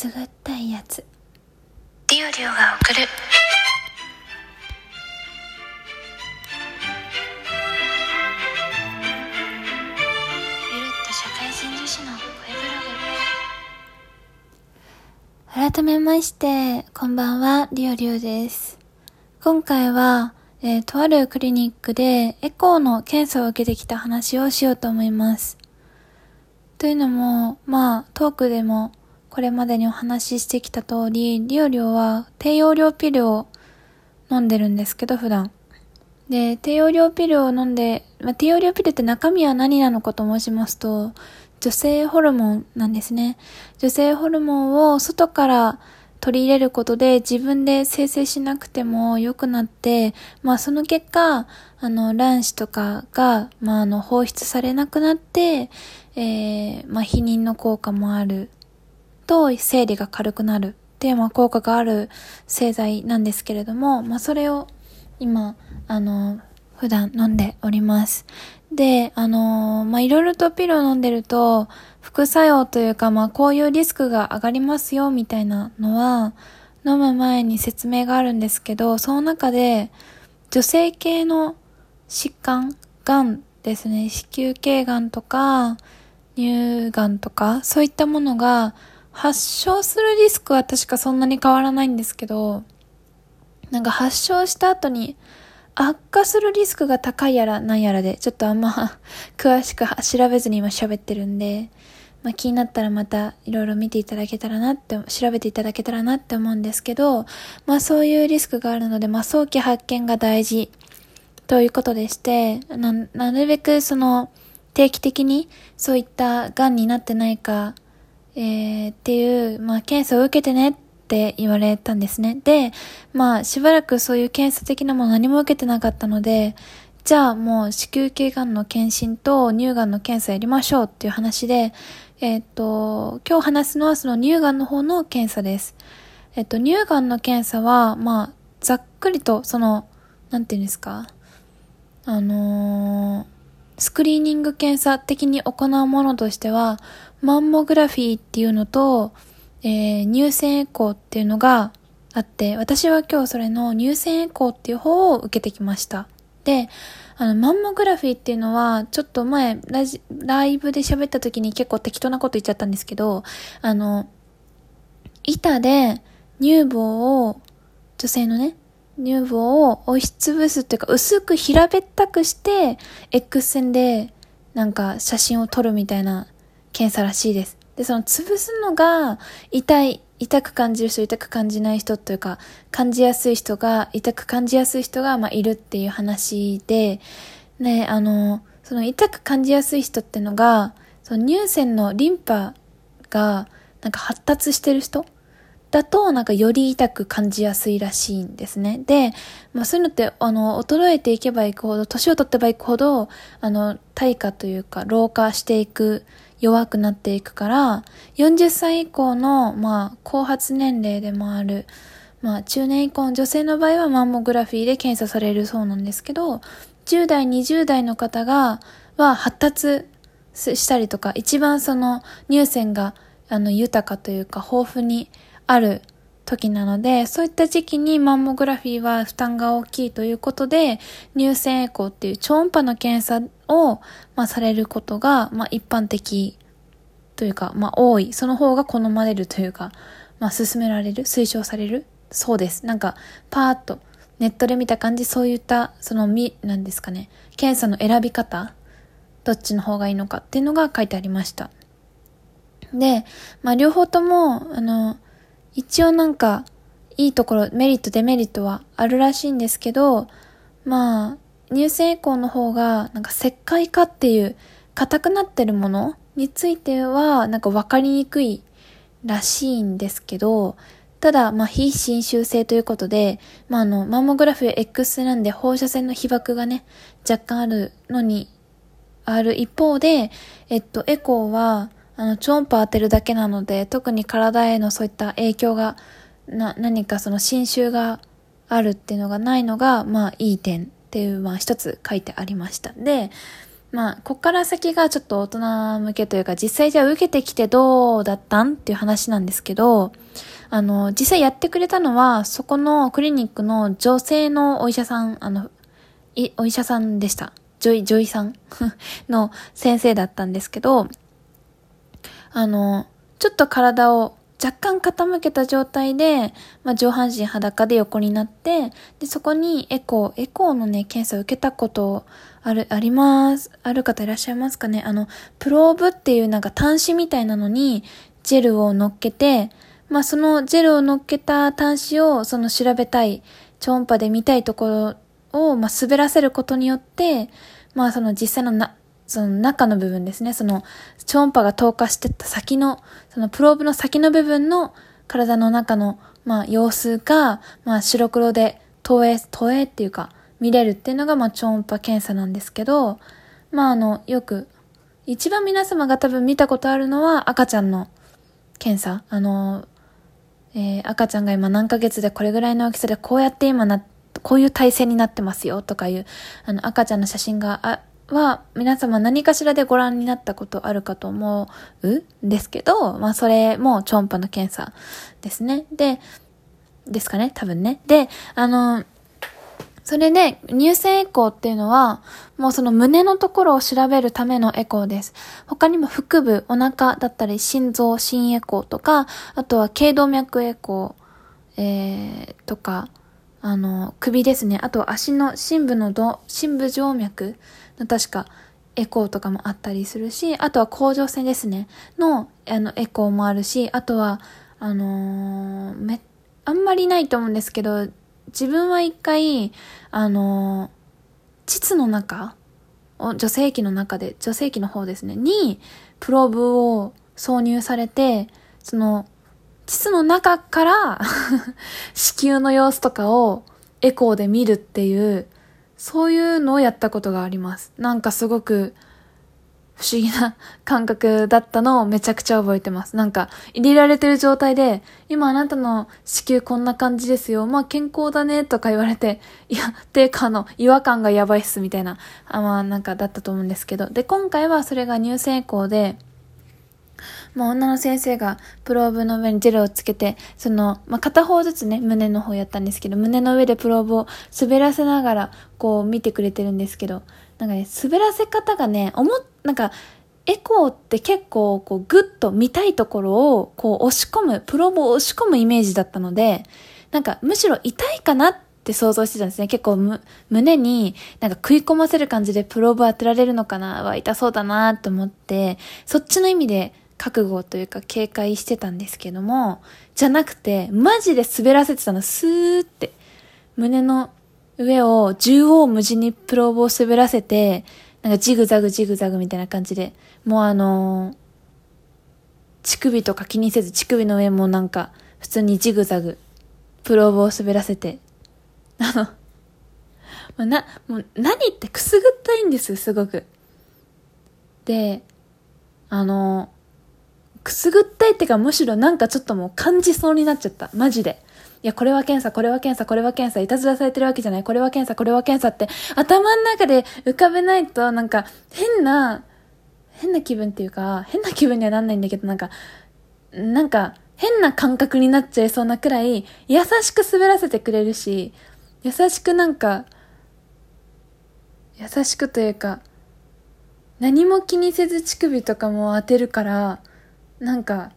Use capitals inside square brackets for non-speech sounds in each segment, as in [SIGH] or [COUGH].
すぐったいやつ。リオリオが送る。ゆるっと社会人女子の声ブログ。改めましてこんばんはリオリオです。今回は、えーとあるクリニックでエコーの検査を受けてきた話をしようと思います。というのもまあトークでもこれまでにお話ししてきた通りリオリオは低用量ピルを飲んでるんですけど普段で、低用量ピルを飲んで、まあ、低用量ピルって中身は何なのかと申しますと、女性ホルモンなんですね。女性ホルモンを外から取り入れることで自分で生成しなくても良くなって、まあその結果、あの卵子とかが、まああの放出されなくなって、えー、まあ避妊の効果もあると生理が軽くなるっていう、まあ、効果がある製剤なんですけれども、まあ、それを今、あの、普段飲んでおります。で、あの、まあ、いろいろとピルを飲んでると、副作用というか、まあ、こういうリスクが上がりますよ、みたいなのは、飲む前に説明があるんですけど、その中で、女性系の疾患、癌ですね、子宮頸がんとか、乳がんとか、そういったものが発症するリスクは確かそんなに変わらないんですけど、なんか発症した後に悪化するリスクが高いやらなんやらで、ちょっとあんま [LAUGHS] 詳しく調べずに今喋ってるんで、まあ、気になったらまたいろいろ見ていただけたらなって、調べていただけたらなって思うんですけど、まあそういうリスクがあるので、まあ早期発見が大事ということでして、な、なるべくその定期的にそういった癌になってないか、えー、っていう、まあ検査を受けてねって言われたんですね。で、まあしばらくそういう検査的なもの何も受けてなかったので、じゃあもう子宮頸がんの検診と乳がんの検査やりましょうっていう話で、えっ、と、今日話すのはその乳がんの方の検査です。えっ、と、乳がんの検査は、まあ、ざっくりと、その、なんていうんですか、あのースクリーニング検査的に行うものとしては、マンモグラフィーっていうのと、えー、乳腺エコーっていうのがあって、私は今日それの乳腺エコーっていう方を受けてきました。で、あの、マンモグラフィーっていうのは、ちょっと前、ラジ、ライブで喋った時に結構適当なこと言っちゃったんですけど、あの、板で乳房を、女性のね、乳房を押しつぶすっていうか、薄く平べったくして、X 線で、なんか写真を撮るみたいな検査らしいです。で、その潰すのが、痛い、痛く感じる人、痛く感じない人というか、感じやすい人が、痛く感じやすい人が、まあ、いるっていう話で、ね、あの、その痛く感じやすい人ってのが、その乳腺のリンパが、なんか発達してる人だと、なんかより痛く感じやすいらしいんですね。で、まあそういうのって、あの、衰えていけばいくほど、年を取ってばいくほど、あの、退化というか、老化していく、弱くなっていくから、40歳以降の、まあ、後発年齢でもある、まあ、中年以降の女性の場合はマンモグラフィーで検査されるそうなんですけど、10代、20代の方が、は発達したりとか、一番その乳腺が、あの、豊かというか、豊富にある時なので、そういった時期にマンモグラフィーは負担が大きいということで、乳腺エコーっていう超音波の検査を、まあ、されることが、まあ、一般的というか、まあ、多い。その方が好まれるというか、まあ、勧められる推奨されるそうです。なんか、パーッと、ネットで見た感じ、そういった、その、み、なんですかね、検査の選び方、どっちの方がいいのかっていうのが書いてありました。で、まあ、両方とも、あの、一応なんか、いいところ、メリット、デメリットはあるらしいんですけど、まあ、乳腺エコーの方が、なんか石灰化っていう、硬くなってるものについては、なんか分かりにくいらしいんですけど、ただ、まあ、非侵襲性ということで、まあ、あの、マンモグラフィー X なんで放射線の被曝がね、若干あるのに、ある一方で、えっと、エコーは、あの、超音波当てるだけなので、特に体へのそういった影響が、な、何かその侵襲があるっていうのがないのが、まあ、いい点っていう、まあ、一つ書いてありました。で、まあ、こっから先がちょっと大人向けというか、実際じゃあ受けてきてどうだったんっていう話なんですけど、あの、実際やってくれたのは、そこのクリニックの女性のお医者さん、あの、い、お医者さんでした。ジョイ、ジョイさん [LAUGHS] の先生だったんですけど、あの、ちょっと体を若干傾けた状態で、まあ、上半身裸で横になって、で、そこにエコー、エコーのね、検査を受けたことある、あります。ある方いらっしゃいますかね？あの、プローブっていうなんか端子みたいなのに、ジェルを乗っけて、まあ、そのジェルを乗っけた端子を、その調べたい、超音波で見たいところを、まあ、滑らせることによって、まあ、その実際のな、その中の部分ですね、その超音波が透過してった先の、そのプローブの先の部分の体の中の、まあ、様子が、まあ、白黒で投影、投影っていうか、見れるっていうのが、まあ、超音波検査なんですけど、まあ、あの、よく、一番皆様が多分見たことあるのは赤ちゃんの検査。あの、えー、赤ちゃんが今何ヶ月でこれぐらいの大きさでこうやって今な、こういう体勢になってますよとかいう、あの、赤ちゃんの写真がは皆様何かしらでご覧になったことあるかと思うんですけど、まあそれも超音波の検査ですね。で、ですかね多分ね。で、あの、それで乳腺エコーっていうのは、もうその胸のところを調べるためのエコーです。他にも腹部、お腹だったり心臓、心エコーとか、あとは頸動脈エコー、えー、とか、あの、首ですね。あと足の深部のど、深部静脈確かエコーとかもあったりするし、あとは甲状腺ですね、の、あの、エコーもあるし、あとは、あのー、め、あんまりないと思うんですけど、自分は一回、あのー、膣の中女性器の中で、女性器の方ですね、に、プローブを挿入されて、その、膣の中から [LAUGHS] 子宮の様子とかをエコーで見るっていう、そういうのをやったことがあります。なんかすごく不思議な感覚だったのをめちゃくちゃ覚えてます。なんか入れられてる状態で、今あなたの子宮こんな感じですよ。まあ健康だねとか言われて、いや、てかあの、違和感がやばいっすみたいな、あまあなんかだったと思うんですけど。で、今回はそれが乳腺エコーで、まあ、女の先生がプローブの上にジェルをつけて、その、まあ、片方ずつね、胸の方やったんですけど、胸の上でプローブを滑らせながら、こう見てくれてるんですけど、なんかね、滑らせ方がね、思っ、なんか、エコーって結構、こう、ぐっと見たいところを、こう、押し込む、プローブを押し込むイメージだったので、なんか、むしろ痛いかなって想像してたんですね。結構む、胸になんか食い込ませる感じでプローブ当てられるのかなは痛そうだなと思って、そっちの意味で覚悟というか警戒してたんですけども、じゃなくて、マジで滑らせてたの、スーって、胸の上を縦横無尽にプローブを滑らせて、なんかジグザグジグザグみたいな感じで、もうあのー、乳首とか気にせず乳首の上もなんか普通にジグザグ、プローブを滑らせて、あの、な、もう何ってくすぐったいんです、すごく。で、あのー、くすぐったいってかむしろなんかちょっともう感じそうになっちゃった。マジで。いや、これは検査、これは検査、これは検査、いたずらされてるわけじゃない、これは検査、これは検査って、頭の中で浮かべないと、なんか、変な、変な気分っていうか、変な気分にはなんないんだけど、なんか、なんか、変な感覚になっちゃいそうなくらい、優しく滑らせてくれるし、優しくなんか、優しくというか、何も気にせず乳首とかも当てるから、なんか、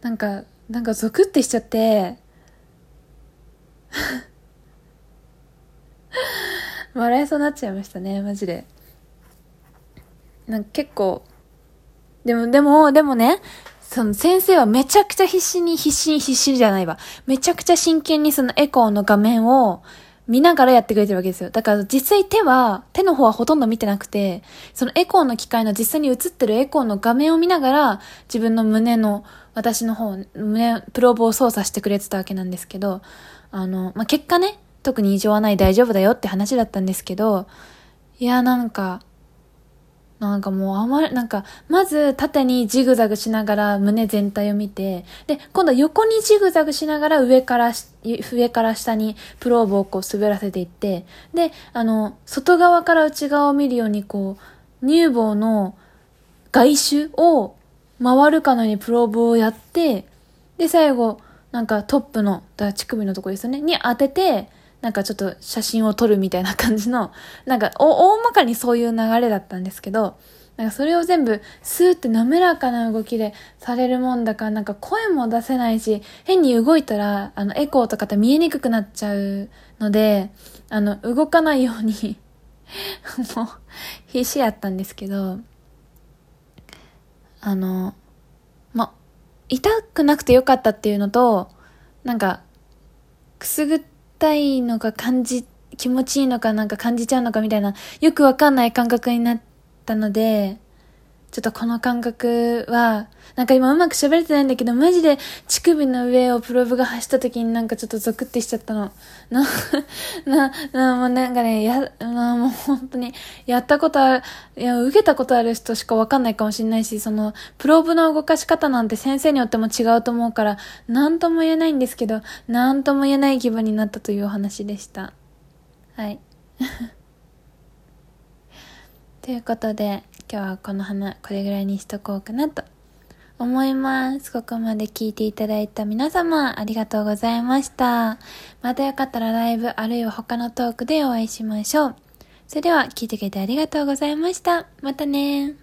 なんか、なんかゾクってしちゃって、[LAUGHS] 笑いそうになっちゃいましたね、マジで。なんか結構、でも、でも、でもね、その先生はめちゃくちゃ必死に、必死に、必死じゃないわ。めちゃくちゃ真剣にそのエコーの画面を見ながらやってくれてるわけですよ。だから実際手は、手の方はほとんど見てなくて、そのエコーの機械の実際に映ってるエコーの画面を見ながら、自分の胸の、私の方、胸、プローブを操作してくれてたわけなんですけど、あの、まあ、結果ね、特に異常はない大丈夫だよって話だったんですけど、いや、なんか、なんかもうあまり、なんか、まず縦にジグザグしながら胸全体を見て、で、今度は横にジグザグしながら上から上から下にプローブをこう滑らせていって、で、あの、外側から内側を見るようにこう、乳房の外周を回るかのようにプローブをやって、で、最後、なんかトップの、だ乳首のとこですよね、に当てて、なんかちょっと写真を撮るみたいな感じの、[LAUGHS] なんか大まかにそういう流れだったんですけど、なんかそれを全部スーって滑らかな動きでされるもんだから、なんか声も出せないし、変に動いたら、あの、エコーとかって見えにくくなっちゃうので、あの、動かないように [LAUGHS] もう、必死やったんですけど、あの、ま、痛くなくてよかったっていうのと、なんか、くすぐってたいのか感じ、気持ちいいのかなんか感じちゃうのかみたいな、よくわかんない感覚になったので、ちょっとこの感覚は、なんか今うまく喋れてないんだけど、マジで乳首の上をプローブが走った時になんかちょっとゾクってしちゃったの。な、な、な、もうなんかね、や、な、もう本当に、やったことある、いや、受けたことある人しかわかんないかもしれないし、その、プローブの動かし方なんて先生によっても違うと思うから、なんとも言えないんですけど、なんとも言えない気分になったというお話でした。はい。ということで、今日はこの花、これぐらいにしとこうかなと思います。ここまで聞いていただいた皆様、ありがとうございました。またよかったらライブ、あるいは他のトークでお会いしましょう。それでは、聞いてくれてありがとうございました。またね